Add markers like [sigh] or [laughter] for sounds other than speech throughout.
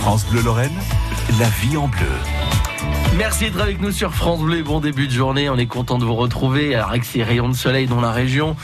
France Bleu Lorraine, la vie en bleu. Merci d'être avec nous sur France Bleu. Bon début de journée. On est content de vous retrouver avec ces rayons de soleil dans la région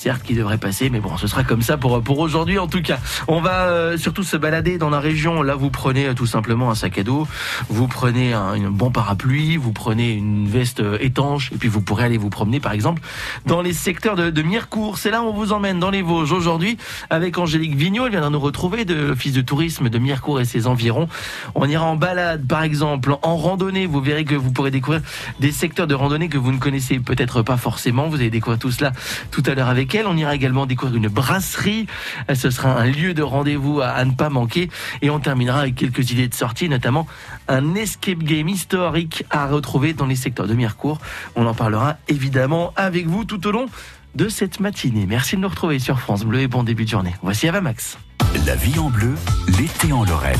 certes qui devrait passer, mais bon, ce sera comme ça pour pour aujourd'hui en tout cas. On va euh, surtout se balader dans la région. Là, vous prenez euh, tout simplement un sac à dos, vous prenez un, bon parapluie, vous prenez une veste euh, étanche, et puis vous pourrez aller vous promener, par exemple, dans les secteurs de, de Mirecourt. C'est là où on vous emmène dans les Vosges aujourd'hui avec Angélique Vignot. Elle viendra nous retrouver de l'office de tourisme de Mirecourt et ses environs. On ira en balade, par exemple, en randonnée. Vous verrez que vous pourrez découvrir des secteurs de randonnée que vous ne connaissez peut-être pas forcément. Vous allez découvrir tout cela tout à l'heure avec on ira également découvrir une brasserie. Ce sera un lieu de rendez-vous à, ne pas manquer. Et on terminera avec quelques idées de sortie, notamment un escape game historique à retrouver dans les secteurs de Mirecourt. On en parlera évidemment avec vous tout au long de cette matinée. Merci de nous retrouver sur France Bleu et bon début de journée. Voici Avamax. La vie en bleu, l'été en Lorraine.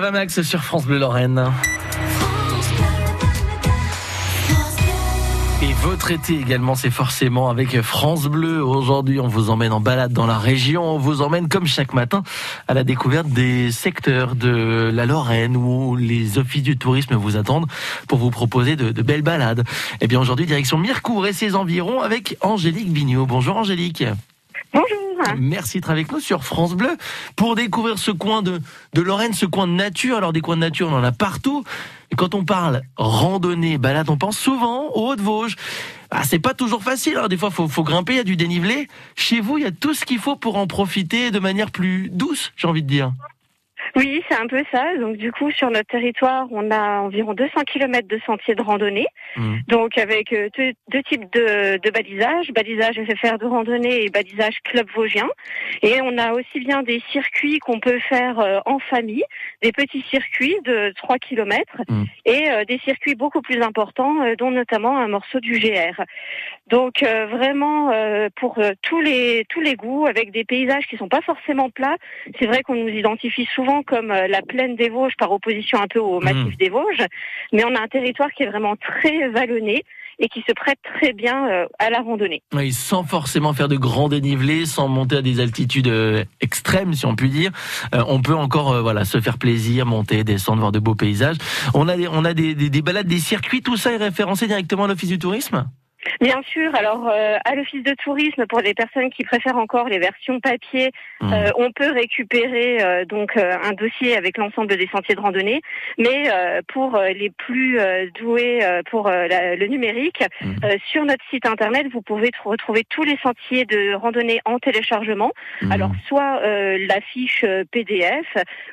Avamax sur France Bleu Lorraine. Et votre été également, c'est forcément avec France Bleu. Aujourd'hui, on vous emmène en balade dans la région. On vous emmène, comme chaque matin, à la découverte des secteurs de la Lorraine où les offices du tourisme vous attendent pour vous proposer de, belles balades. Et eh bien aujourd'hui, direction Mirecourt et ses environs avec Angélique Vigneault. Bonjour Angélique. Bonjour. Merci d'être avec nous sur France Bleu pour découvrir ce coin de, de Lorraine, ce coin de nature. Alors des coins de nature, on en a partout. Et quand on parle randonnée, balade, on pense souvent aux Hauts-de-Vosges. Ah, c'est pas toujours facile. Alors hein. des fois, faut, faut grimper, il y a du dénivelé. Chez vous, il y a tout ce qu'il faut pour en profiter de manière plus douce, j'ai envie de dire. Oui, c'est un peu ça. Donc du coup, sur notre territoire, on a environ 200 km de sentiers de randonnée. Mmh. Donc avec euh, deux, types de, de, balisage, balisage FFR de randonnée et balisage club vosgien. Et on a aussi bien des circuits qu'on peut faire euh, en famille, des petits circuits de 3 km mmh. et euh, des circuits beaucoup plus importants, dont notamment un morceau du GR. Donc vraiment pour tous les tous les goûts, avec des paysages qui sont pas forcément plats. C'est vrai qu'on nous identifie souvent comme euh, la plaine des Vosges par opposition un peu au massif mmh. des Vosges, mais on a un territoire qui est vraiment très vallonné et qui se prête très bien à la randonnée. Oui, sans forcément faire de grands dénivelés, sans monter à des altitudes extrêmes, si on peut dire. on peut encore voilà se faire plaisir, monter, descendre, voir de beaux paysages. On a des, on a des, des, des balades, des circuits, tout ça est référencé directement à l'Office du tourisme? Bien sûr. Alors, euh, à l'office de tourisme, pour les personnes qui préfèrent encore les versions papier, mmh. euh, on peut récupérer euh, donc un dossier avec l'ensemble des sentiers de randonnée. Mais pour les plus doués pour le numérique, mmh. sur notre site internet, vous pouvez retrouver tous les sentiers de randonnée en téléchargement. Mmh. Alors, soit la fiche PDF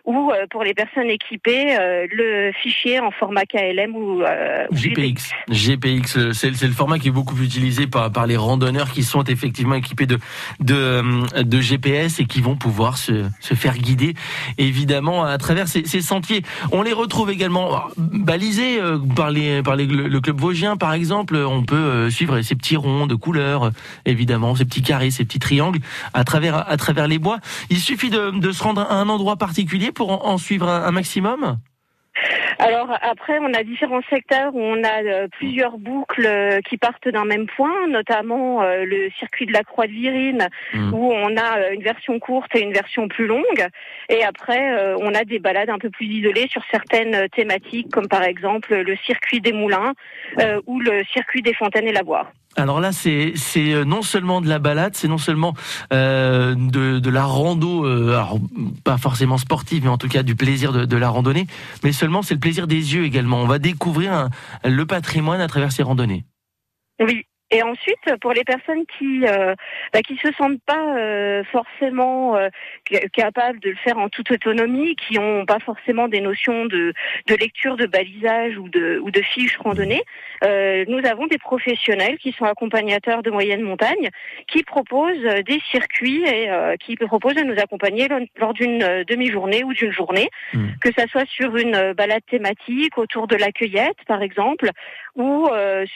ou pour les personnes équipées, le fichier en format KLM ou GPX. GPX, c'est le format qui beaucoup utilisé par, les randonneurs qui sont effectivement équipés de, de, de GPS et qui vont pouvoir se, se faire guider évidemment à travers ces, sentiers. On les retrouve également balisés euh, par, les, par les, le club vosgien par exemple. On peut euh, suivre ces petits ronds de couleurs évidemment, ces petits carrés, ces petits triangles à travers, à travers les bois. Il suffit de se rendre à un endroit particulier pour en, suivre un maximum? Alors après, on a différents secteurs où on a euh, plusieurs boucles euh, qui partent d'un même point, notamment euh, le circuit de la Croix de Virine, mmh. où on a une version courte et une version plus longue. Et après, on a des balades un peu plus isolées sur certaines thématiques, comme par exemple le circuit des moulins ou le circuit des fontaines et lavoirs. Alors là, c'est euh, non seulement de la balade, c'est non seulement euh, de, de la rando, euh, pas forcément sportive, mais en tout cas du plaisir de, de la randonnée, mais seulement c'est le plaisir des yeux également. On va découvrir le patrimoine à travers ces randonnées. Oui, et ensuite, pour les personnes qui euh, bah, qui se sentent pas euh, forcément euh, capables de le faire en toute autonomie, qui ont pas forcément des notions de, de lecture, de balisage ou de ou de fiches randonnées, euh, nous avons des professionnels qui sont accompagnateurs de moyenne montagne, qui proposent des circuits et qui proposent de nous accompagner lors d'une demi-journée ou d'une journée, mmh. que ça soit sur une balade thématique autour de la cueillette, par exemple, ou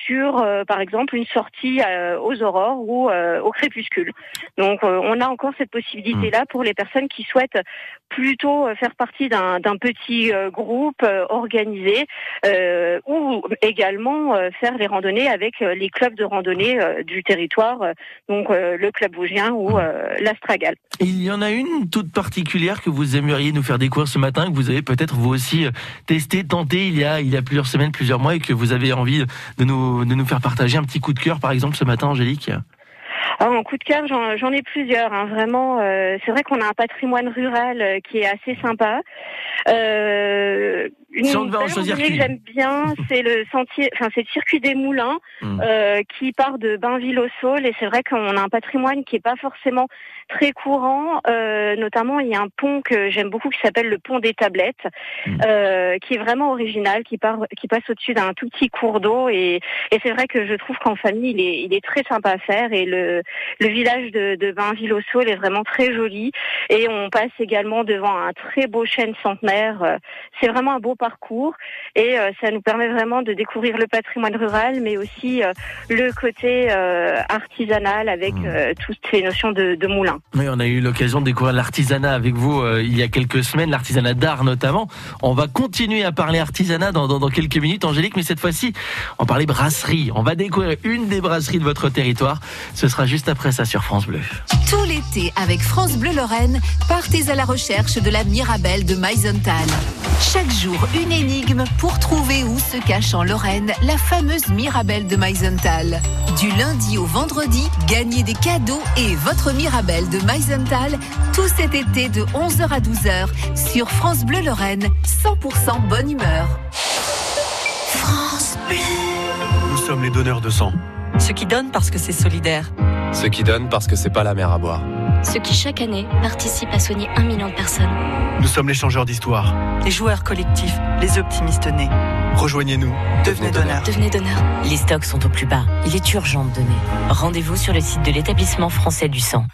sur par exemple une sorte sortie euh, aux aurores ou euh, au crépuscule. Donc euh, on a encore cette possibilité-là pour les personnes qui souhaitent plutôt faire partie d'un petit groupe organisé ou également faire les randonnées avec les clubs de randonnée du territoire, donc le club Vosgien ou l'Astragal. Il y en a une toute particulière que vous aimeriez nous faire découvrir ce matin, que vous avez peut-être vous aussi testé, tenté il y a il y a plusieurs semaines, plusieurs mois et que vous avez envie de nous de nous faire partager un petit coup de cœur par exemple, ce matin, Angélique alors, en coup de cœur, j'en ai plusieurs. Hein. Vraiment, euh, c'est vrai qu'on a un patrimoine rural euh, qui est assez sympa. Euh, une si que j'aime bien, c'est le sentier, enfin c'est le circuit des Moulins hmm. euh, qui part de Bainville au Saule. Et c'est vrai qu'on a un patrimoine qui est pas forcément très courant. Euh, notamment, il y a un pont que j'aime beaucoup qui s'appelle le pont des Tablettes, hmm. euh, qui est vraiment original, qui part, qui passe au-dessus d'un tout petit cours d'eau. Et, et c'est vrai que je trouve qu'en famille, il est, il est très sympa à faire. Et le, le village de, de Bainville au Saule est vraiment très joli. Et on passe également devant un très beau chêne centenaire. Euh, c'est vraiment un beau parcours et euh, ça nous permet vraiment de découvrir le patrimoine rural, mais aussi euh, le côté artisanal avec mmh. toutes ces notions de, de moulin. Oui, on a eu l'occasion de découvrir l'artisanat avec vous il y a quelques semaines, l'artisanat d'art notamment. On va continuer à parler artisanat dans, dans, dans quelques minutes, Angélique, mais cette fois-ci, on parlait brasserie. On va découvrir une des brasseries de votre territoire. Ce sera juste après ça sur France Bleu. Tout l'été, avec France Bleu Lorraine, partez à la recherche de la Mirabelle de Chaque jour, une énigme pour trouver où se cache en Lorraine la fameuse Mirabelle de Meisenthal. Du lundi au vendredi, gagnez des cadeaux et votre Mirabelle de Meisenthal tout cet été de 11h à 12h sur France Bleu Lorraine, 100% bonne humeur. France Bleu. Nous sommes les donneurs de sang. Ceux qui donnent parce que c'est solidaire. Ceux qui donnent parce que c'est pas la mer à boire. Ceux qui chaque année participent à soigner un million de personnes. Nous sommes les changeurs d'histoire. Les joueurs collectifs, les optimistes nés. Rejoignez-nous. Devenez donneur. Devenez donneur. Les stocks sont au plus bas. Il est urgent de donner. Rendez-vous sur le site de l'établissement français du sang.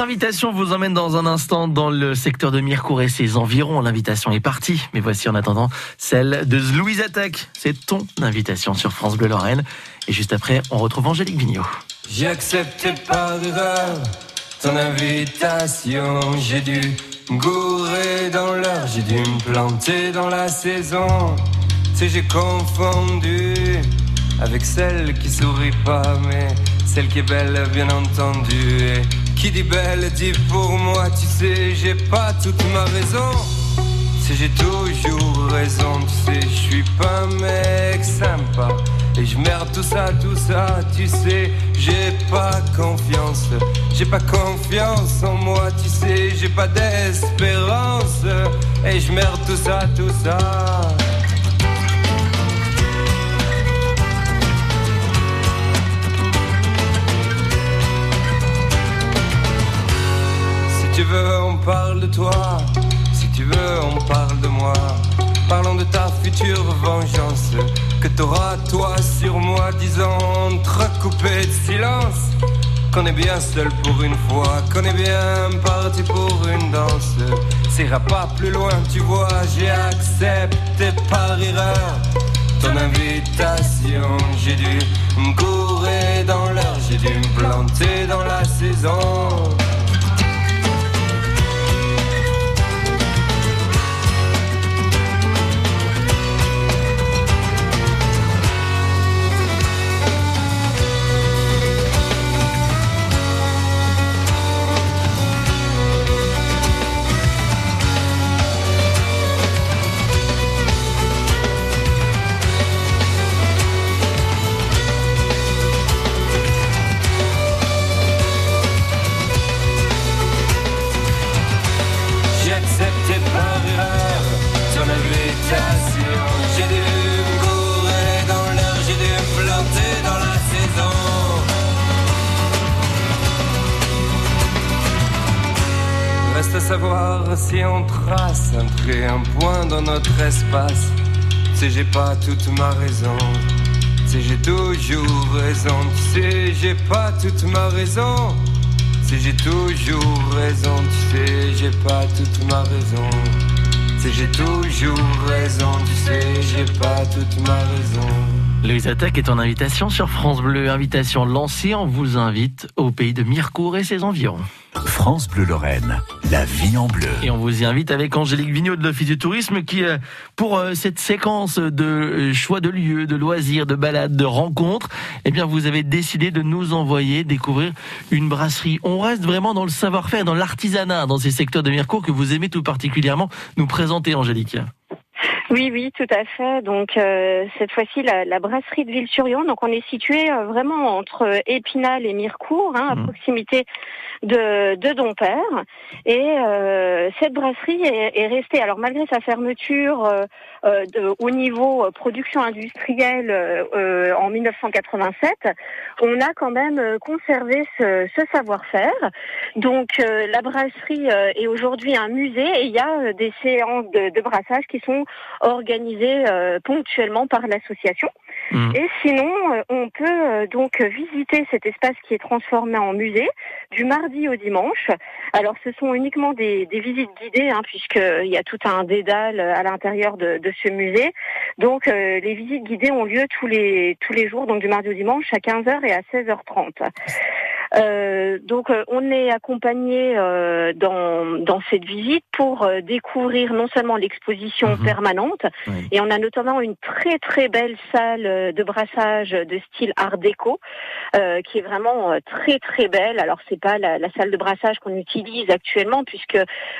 Votre invitation vous emmène dans un instant dans le secteur de Mirecourt et ses environs. L'invitation est partie, mais voici en attendant celle de Louise Attaque. C'est ton invitation sur France Bleu Lorraine. Et juste après, on retrouve Angélique Vignot. J'ai accepté par erreur ton invitation. J'ai dû gourer dans l'heure, j'ai dû me planter dans la saison. C'est j'ai confondu avec celle qui sourit pas, mais celle qui est belle, bien entendu. Qui dit belle dit pour moi, tu sais, j'ai pas toute ma raison. Si j'ai toujours raison, tu sais, je suis pas un mec sympa. Et je merde tout ça, tout ça, tu sais, j'ai pas confiance. J'ai pas confiance en moi, tu sais, j'ai pas d'espérance. Et je merde tout ça, tout ça. Vengeance que t'auras toi sur moi, disant entrecoupé de silence. Qu'on est bien seul pour une fois, qu'on est bien parti pour une danse. S'ira pas plus loin, tu vois, j'ai accepté par erreur ton invitation. J'ai dû me courir dans l'heure, j'ai dû me planter dans la saison. Ma raison. Sais, j'ai toujours raison. Tu sais, j'ai pas toute ma raison. Sais, j'ai toujours raison. Tu sais, j'ai pas toute ma raison. Sais, j'ai toujours raison. Tu sais, j'ai pas toute ma raison. Louise Attaque est en invitation sur France Bleu. Invitation lancée, on vous invite au pays de Mirecourt et ses environs. France Bleu Lorraine, la vie en bleu. Et on vous y invite avec Angélique Vigneault de l'Office du Tourisme qui, euh, pour euh, cette séquence de euh, choix de lieux, de loisirs, de balades, de rencontres, eh bien, vous avez décidé de nous envoyer découvrir une brasserie. On reste vraiment dans le savoir-faire, dans l'artisanat, dans ces secteurs de Mirecourt que vous aimez tout particulièrement nous présenter, Angélique. Oui, oui, tout à fait. Donc euh, cette fois-ci, la, la brasserie de Ville-sur-Yon. Donc on est situé euh, vraiment entre Épinal et Mirecourt, hein, à Mhm. proximité de, de Dompère. Et euh, cette brasserie est, est restée, alors malgré sa fermeture euh, euh, de, au niveau production industrielle en 1987, on a quand même conservé ce, ce savoir-faire. Donc euh, la brasserie euh, est aujourd'hui un musée et il y a euh, des séances de, de brassage qui sont organisées euh, ponctuellement par l'association. Mhm. Et sinon, euh, on peut euh, donc visiter cet espace qui est transformé en musée du mardi au dimanche. Alors ce sont uniquement des, des visites guidées hein, puisqu'il y a tout un dédale à l'intérieur de, de ce musée. Donc euh, les visites guidées ont lieu tous les tous les jours, donc du mardi au dimanche à 15h et à 16h30. Euh, donc euh, on est accompagné euh, dans, dans cette visite pour euh, découvrir non seulement l'exposition Mhm. permanente, Oui. et on a notamment une très très belle salle de brassage de style art déco euh, qui est vraiment très très belle. Alors c'est pas la, la salle de brassage qu'on utilise actuellement puisque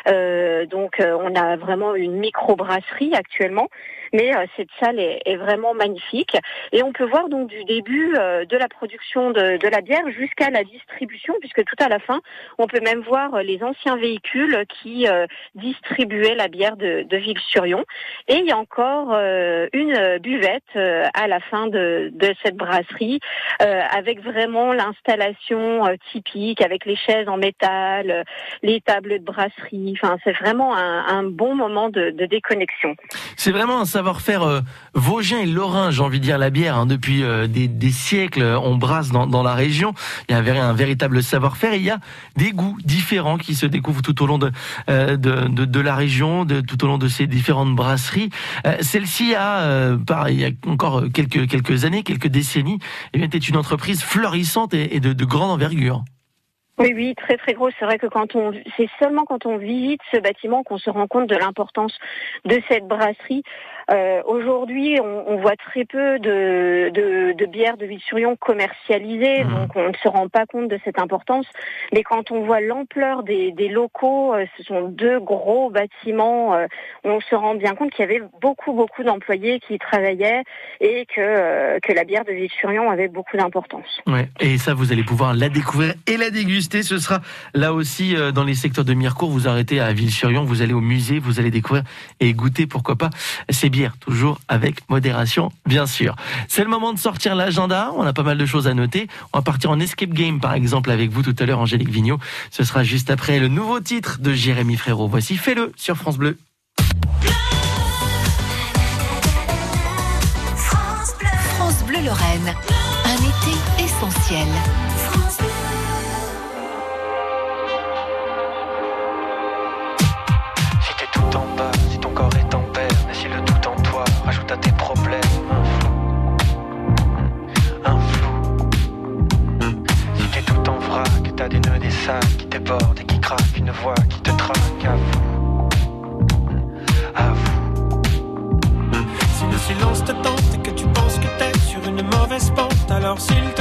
euh, donc euh, on a vraiment une micro brasserie actuellement, mais euh, cette salle est, est vraiment magnifique et on peut voir donc du début euh, de la production de, de la bière jusqu'à la distribution puisque tout à la fin on peut même voir euh, les anciens véhicules qui distribuaient la bière de, de Ville-sur-Yon et il y a encore une buvette à la fin de, de cette brasserie avec vraiment l'installation typique avec les chaises en métal, les tables de brasserie. Enfin, c'est vraiment un, un bon moment de, de déconnexion. C'est vraiment un savoir-faire euh, vosgien et lorrain, j'ai envie de dire la bière. hein. Depuis euh, des, siècles, on brasse dans, la région. Il y a un, véri- un véritable savoir-faire. Il y a des goûts différents qui se découvrent tout au long de, euh, la région, tout au long de ces différentes brasseries. Euh, Celle-ci a, euh, il y a encore quelques, années, quelques décennies, eh était une entreprise florissante et, de, de grande envergure. Oui, oui, très très gros. C'est vrai que c'est seulement quand on visite ce bâtiment qu'on se rend compte de l'importance de cette brasserie. Euh, aujourd'hui, on, on, voit très peu de, de, de bières de Ville-sur-Yon commercialisées, mmh. donc on ne se rend pas compte de cette importance. Mais quand on voit l'ampleur des, des, locaux, euh, ce sont deux gros bâtiments, euh, on se rend bien compte qu'il y avait beaucoup, beaucoup d'employés qui y travaillaient et que, que la bière de Ville-sur-Yon avait beaucoup d'importance. Ouais. Et ça, vous allez pouvoir la découvrir et la déguster. Ce sera là aussi dans les secteurs de Mirecourt. Vous arrêtez à Ville-sur-Yon, vous allez au musée, vous allez découvrir et goûter, pourquoi pas, ces bières. Toujours avec modération, bien sûr. C'est le moment de sortir l'agenda. On a pas mal de choses à noter. On va partir en escape game, par exemple, avec vous tout à l'heure, Angélique Vigneault. Ce sera juste après le nouveau titre de Jérémy Frérot. Voici Fais-le sur France Bleu. France Bleu. Lorraine. Un été essentiel. France Bleu. Qui débordent et qui craquent, une voix qui te traque à vous, à vous. Si le silence te tente et que tu penses que t'es sur une mauvaise pente, alors s'il te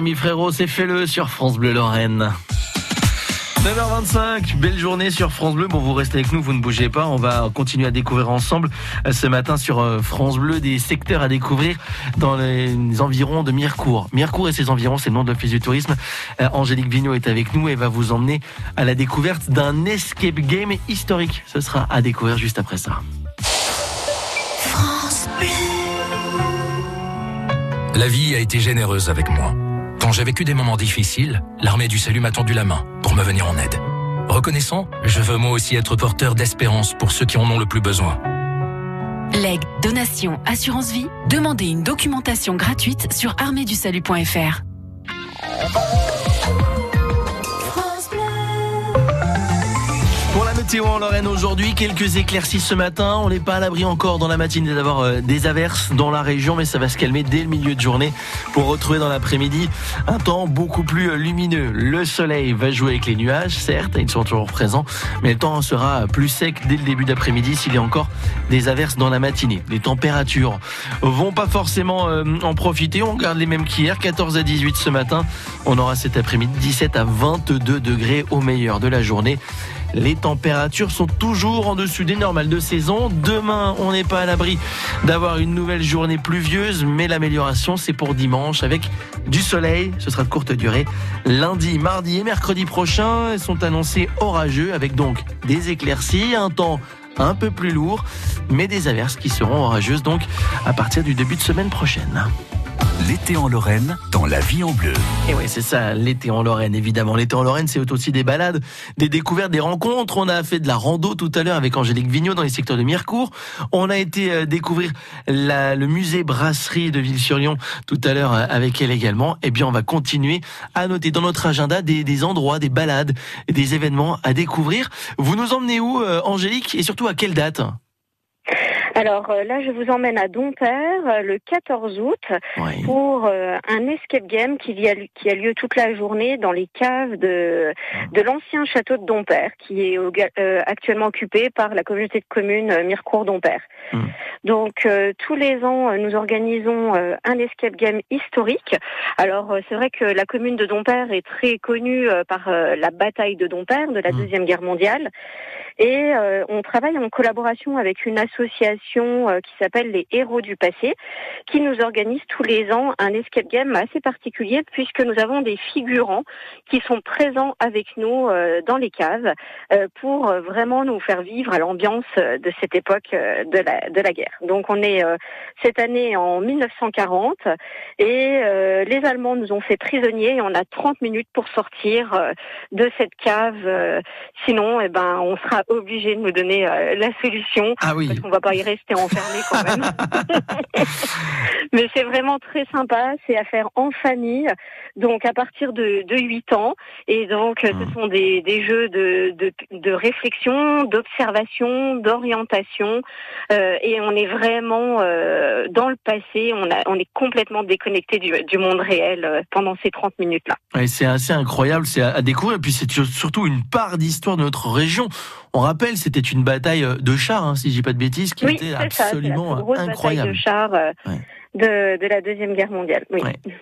Jérémy Frérot, c'est fait-le sur France Bleu Lorraine. 9h25, belle journée sur France Bleu. Bon, vous restez avec nous, vous ne bougez pas. On va continuer à découvrir ensemble euh, ce matin sur euh, France Bleu des secteurs à découvrir dans les environs de Mirecourt. Mirecourt et ses environs, c'est le nom de l'Office du tourisme. Euh, Angélique Vigneault est avec nous et va vous emmener à la découverte d'un escape game historique. Ce sera à découvrir juste après ça. France Bleu. La vie a été généreuse avec moi. Quand j'ai vécu des moments difficiles, l'armée du salut m'a tendu la main pour me venir en aide. Reconnaissant, je veux moi aussi être porteur d'espérance pour ceux qui en ont le plus besoin. Legs, donation, assurance vie, demandez une documentation gratuite sur arméedusalut.fr. météo en Lorraine aujourd'hui, quelques éclaircies ce matin. On n'est pas à l'abri encore dans la matinée d'avoir euh, des averses dans la région, mais ça va se calmer dès le milieu de journée pour retrouver dans l'après-midi un temps beaucoup plus euh, lumineux. Le soleil va jouer avec les nuages, certes, ils sont toujours présents, mais le temps sera plus sec dès le début d'après-midi s'il y a encore des averses dans la matinée. Les températures vont pas forcément euh, en profiter. On garde les mêmes qu'hier, 14 à 18 ce matin. On aura cet après-midi 17 à 22 degrés au meilleur de la journée. Les températures sont toujours en dessus des normales de saison. Demain, on n'est pas à l'abri d'avoir une nouvelle journée pluvieuse, mais l'amélioration, c'est pour dimanche avec du soleil. Ce sera de courte durée. Lundi, mardi et mercredi prochains sont annoncés orageux avec donc des éclaircies, un temps un peu plus lourd, mais des averses qui seront orageuses donc à partir du début de semaine prochaine. L'été en Lorraine, dans la vie en bleu. Et oui, c'est ça, l'été en Lorraine, évidemment. L'été en Lorraine, c'est aussi des balades, des découvertes, des rencontres. On a fait de la rando tout à l'heure avec Angélique Vigneault dans les secteurs de Mirecourt. On a été euh, découvrir le musée brasserie de Ville-sur-Lyon tout à l'heure euh, avec elle également. Et bien, on va continuer à noter dans notre agenda des, des endroits, des balades, des événements à découvrir. Vous nous emmenez où, euh, Angélique, et surtout à quelle date? Alors euh, là, je vous emmène à Dompère euh, le 14 août Oui. pour euh, un escape game qui, a, qui a lieu toute la journée dans les caves de, de l'ancien château de Dompère, qui est au- euh, actuellement occupé par la communauté de communes Mirecourt-Dompère. Donc euh, tous les ans, nous organisons euh, un escape game historique. Alors c'est vrai que la commune de Dompère est très connue euh, par euh, la bataille de Dompère de la Deuxième Guerre mondiale. Et euh, on travaille en collaboration avec une association euh, qui s'appelle les Héros du Passé, qui nous organise tous les ans un escape game assez particulier, puisque nous avons des figurants qui sont présents avec nous euh, dans les caves euh, pour euh, vraiment nous faire vivre à l'ambiance euh, de cette époque de la, de la guerre. Donc on est cette année en 1940 et les Allemands nous ont fait prisonniers et on a 30 minutes pour sortir de cette cave. sinon, eh ben, on sera obligé de nous donner euh, la solution Ah oui. parce qu'on va pas y rester enfermé quand même. [laughs] Mais c'est vraiment très sympa, c'est à faire en famille, donc à partir de, de 8 ans. Et donc, euh, ce sont des, des jeux de, de, de réflexion, d'observation, d'orientation. Euh, et on est vraiment euh, dans le passé, on, a, on est complètement déconnecté du, du monde réel pendant ces 30 minutes-là. Ouais, c'est assez incroyable, c'est à, à découvrir. Et puis c'est surtout une part d'histoire de notre région. On rappelle, c'était une bataille euh, de chars, hein, si je dis pas de bêtises, qui oui, était ça, la absolument incroyable. bataille de chars euh, de, de la Deuxième Guerre mondiale. Oui.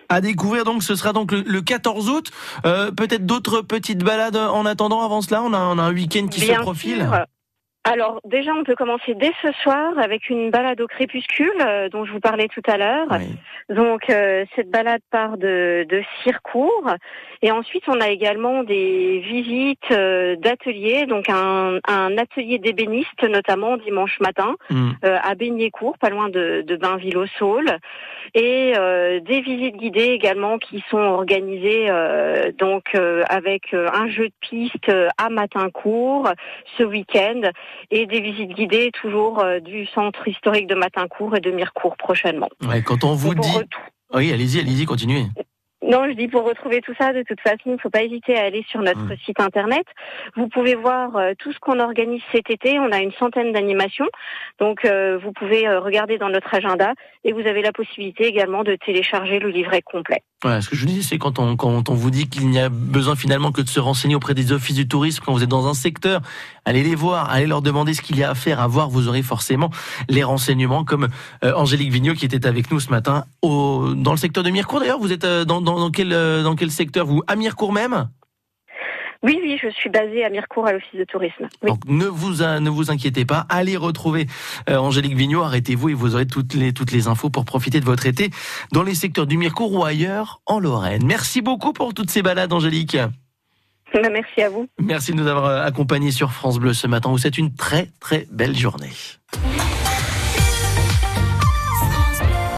À découvrir donc, ce sera donc le, le 14 août. Euh, Peut-être d'autres petites balades en attendant. Avant cela, on a, on a un week-end qui Bien se profile. sûr. Alors déjà, on peut commencer dès ce soir avec une balade au crépuscule euh, dont je vous parlais tout à l'heure. Donc euh, cette balade part de, de Circourt et ensuite on a également des visites euh, d'ateliers, donc un, un atelier d'ébéniste notamment dimanche matin Mm. euh, à Beignécourt, pas loin de, de Bainville-au-Saule, et euh, des visites guidées également qui sont organisées euh, donc euh, avec un jeu de piste à Matincourt ce week-end et des visites guidées toujours euh, du centre historique de Matincourt et de Mirecourt prochainement. Ouais, quand on vous dit. Oui, allez-y, allez-y, continuez. Non, je dis pour retrouver tout ça, de toute façon, il ne faut pas hésiter à aller sur notre site internet. Vous pouvez voir euh, tout ce qu'on organise cet été. On a une centaine d'animations. Donc, euh, vous pouvez euh, regarder dans notre agenda et vous avez la possibilité également de télécharger le livret complet. Ouais, ce que je dis, c'est quand on, quand on vous dit qu'il n'y a besoin finalement que de se renseigner auprès des offices du tourisme quand vous êtes dans un secteur, allez les voir, allez leur demander ce qu'il y a à faire, à voir, vous aurez forcément les renseignements comme Angélique Vigneault qui était avec nous ce matin au, dans le secteur de Mirecourt d'ailleurs. Vous êtes dans, dans, dans quel, euh, dans quel secteur vous? À Mirecourt même? Oui, oui, je suis basée à Mirecourt à l'office de tourisme. Oui. Donc ne vous euh, ne vous inquiétez pas, allez retrouver euh, Angélique Vigneault, arrêtez-vous et vous aurez toutes les toutes les infos pour profiter de votre été dans les secteurs du Mirecourt ou ailleurs en Lorraine. Merci beaucoup pour toutes ces balades Angélique. [laughs] Merci à vous. Merci de nous avoir accompagnés sur France Bleu ce matin. Vous souhaite une très très belle journée.